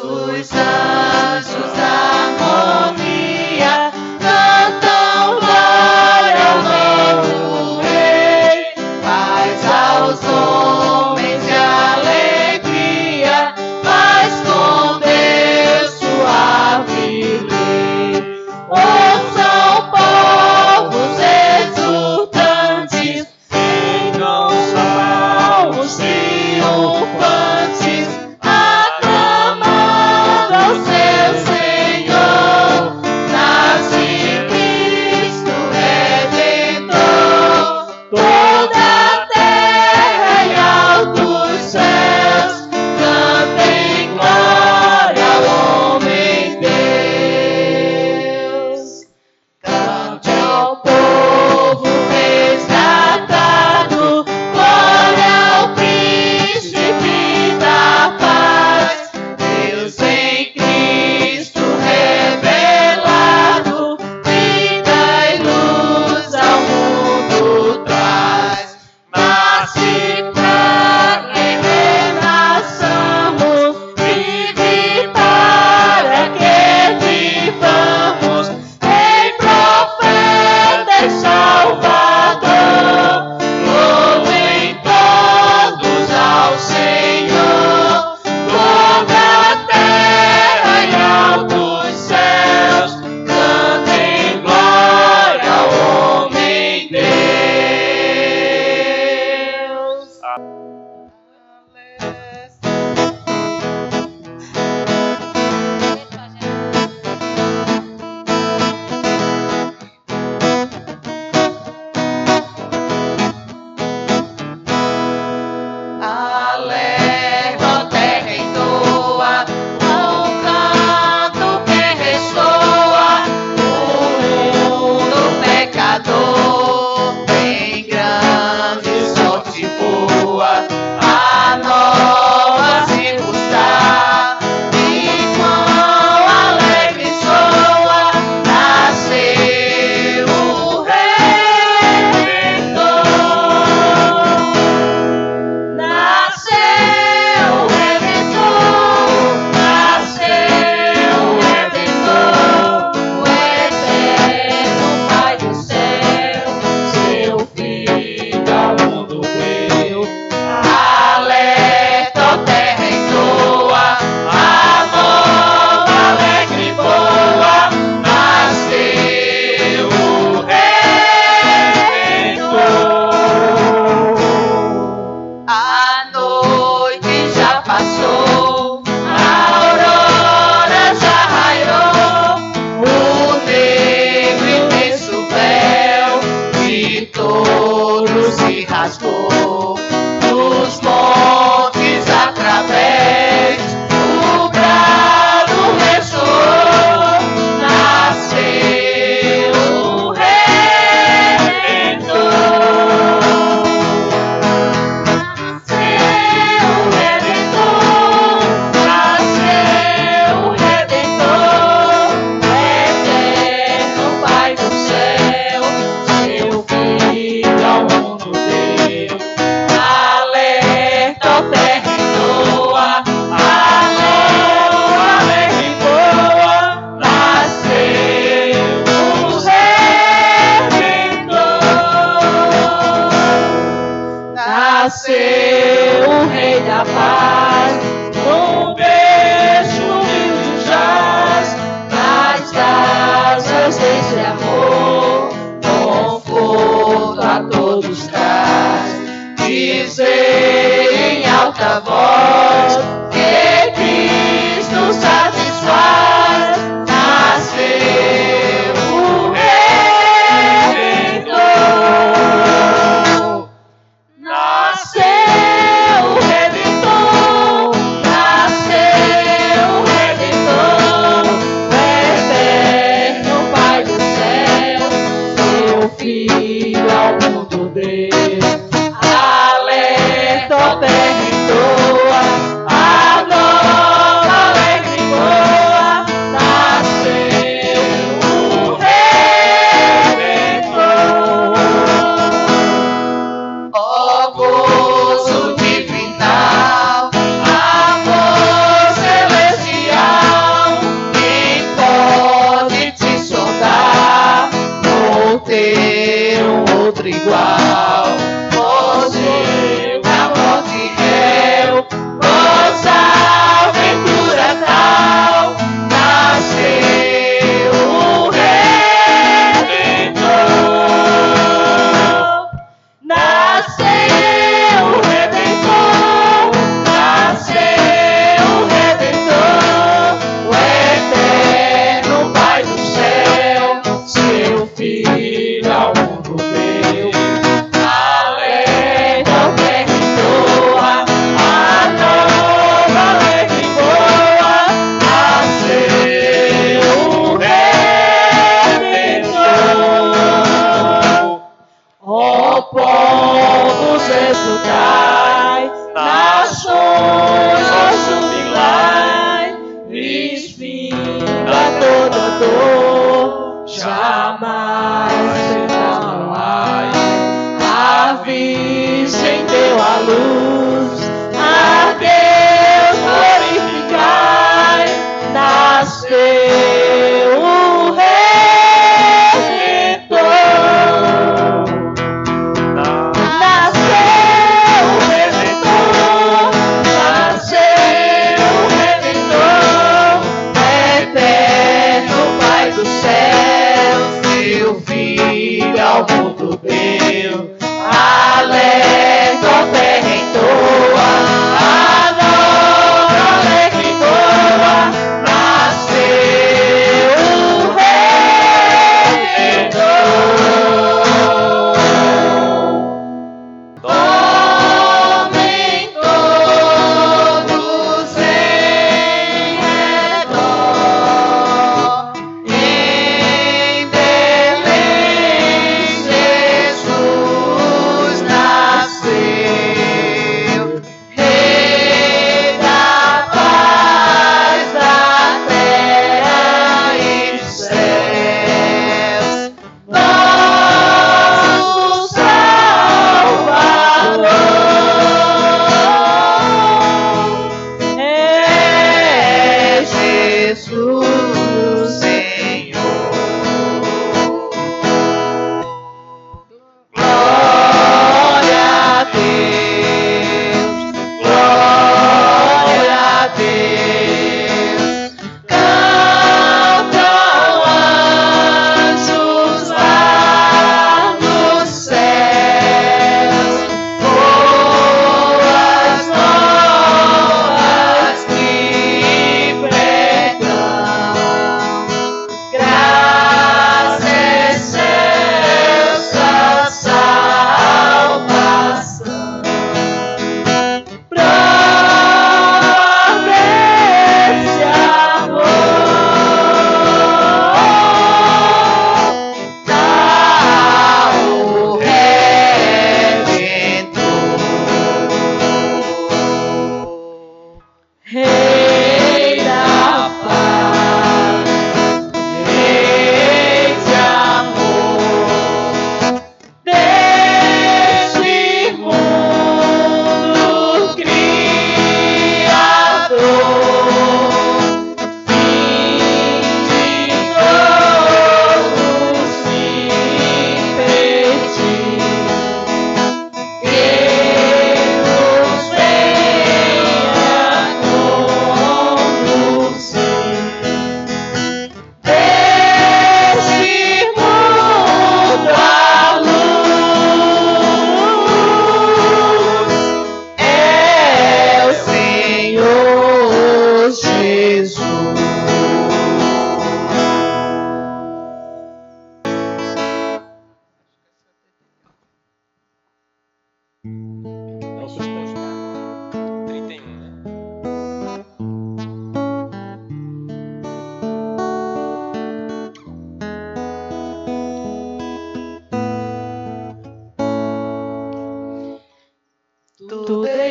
source of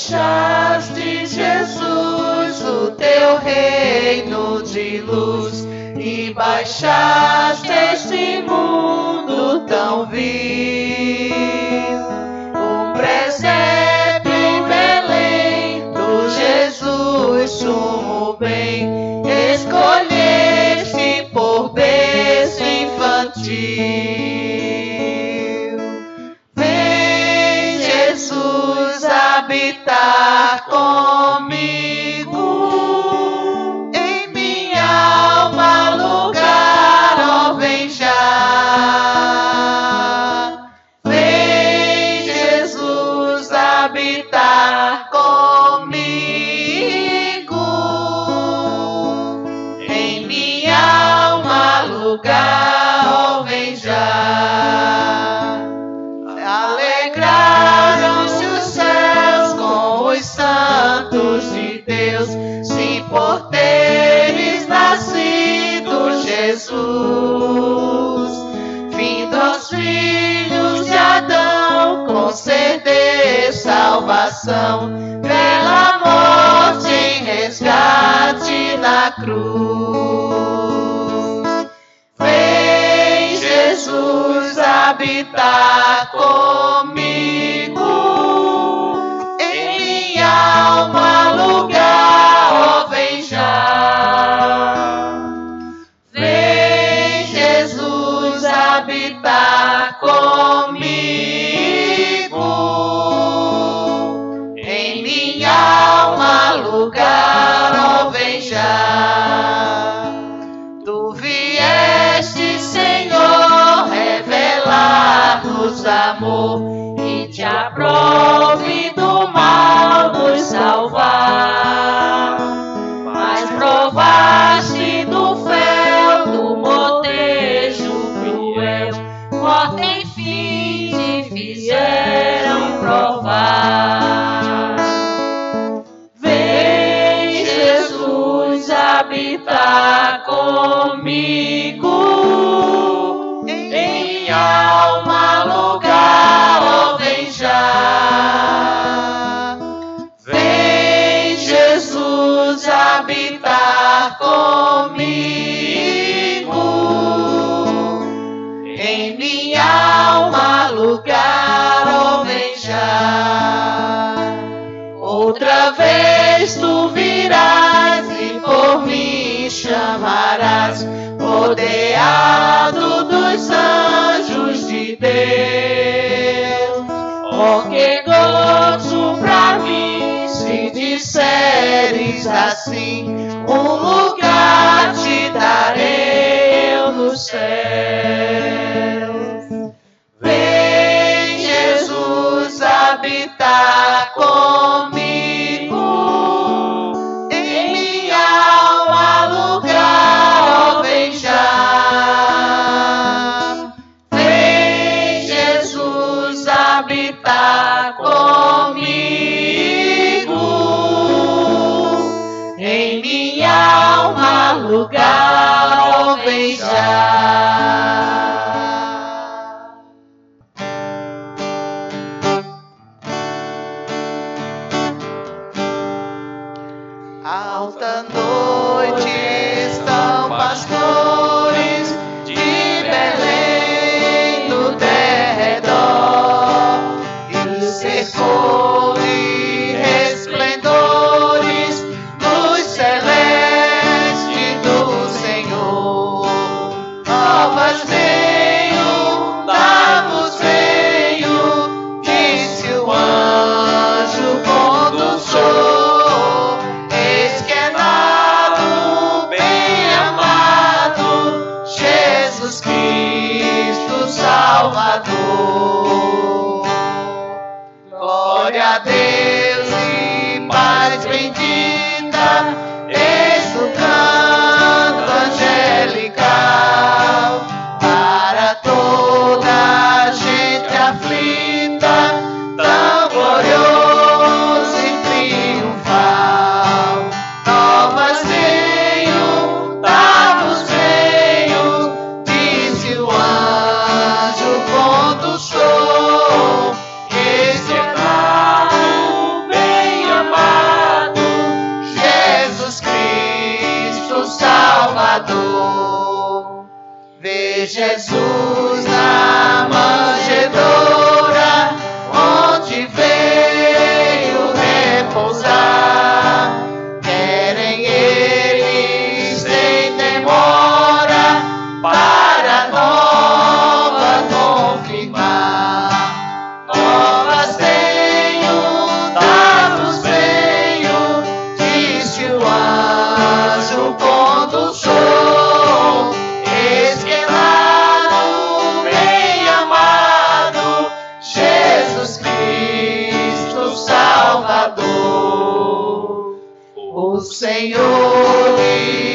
deixaste, Jesus, o teu reino de luz e baixaste este mundo tão vil. habitar comigo. Jesus, vindo aos filhos de Adão, conceder salvação. Pela morte em resgate na cruz. Vem, Jesus, habitar comigo. amor, que te aprove. Depois tu virás e por mim chamarás, rodeado dos anjos de Deus. Oh, que gozo pra mim se disseres assim: um lugar te darei eu no céu. Vem, Jesus, habitar comigo. lugar ou beijar. Jesus. Senhor.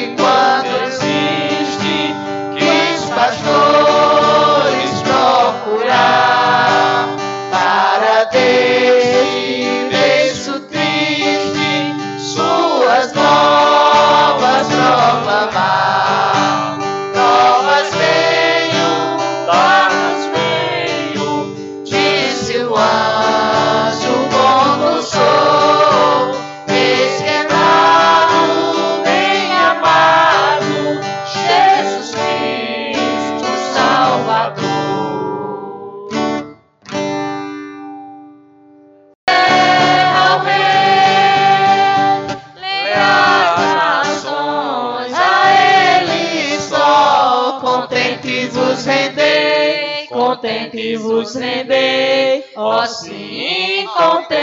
Vos rendei, ó sim, contente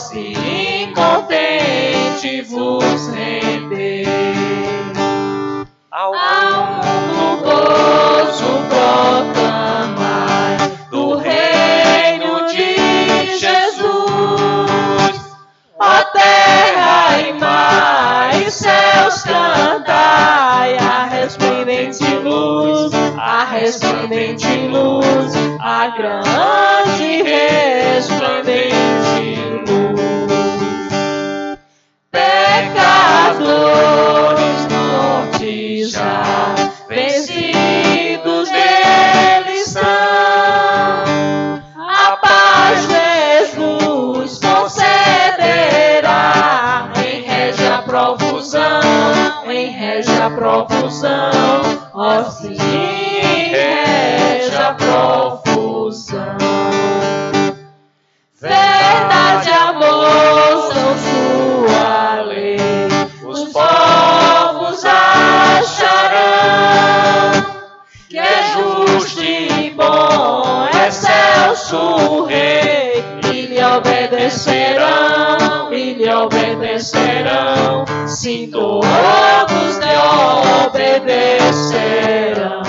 ó sim, contente vos rendei. Ao mundo gozo proclamai do reino de Jesus. Ó terra e mar e céus cantai a resplendente luz, a resplendente profusão, em régia profusão, ó sim, em régia profusão. Verdade, amor são sua lei. Os povos acharão que é justo e bom, excelso o rei. E lhe obedecerão, e lhe obedecerão assim todos te obedecerão.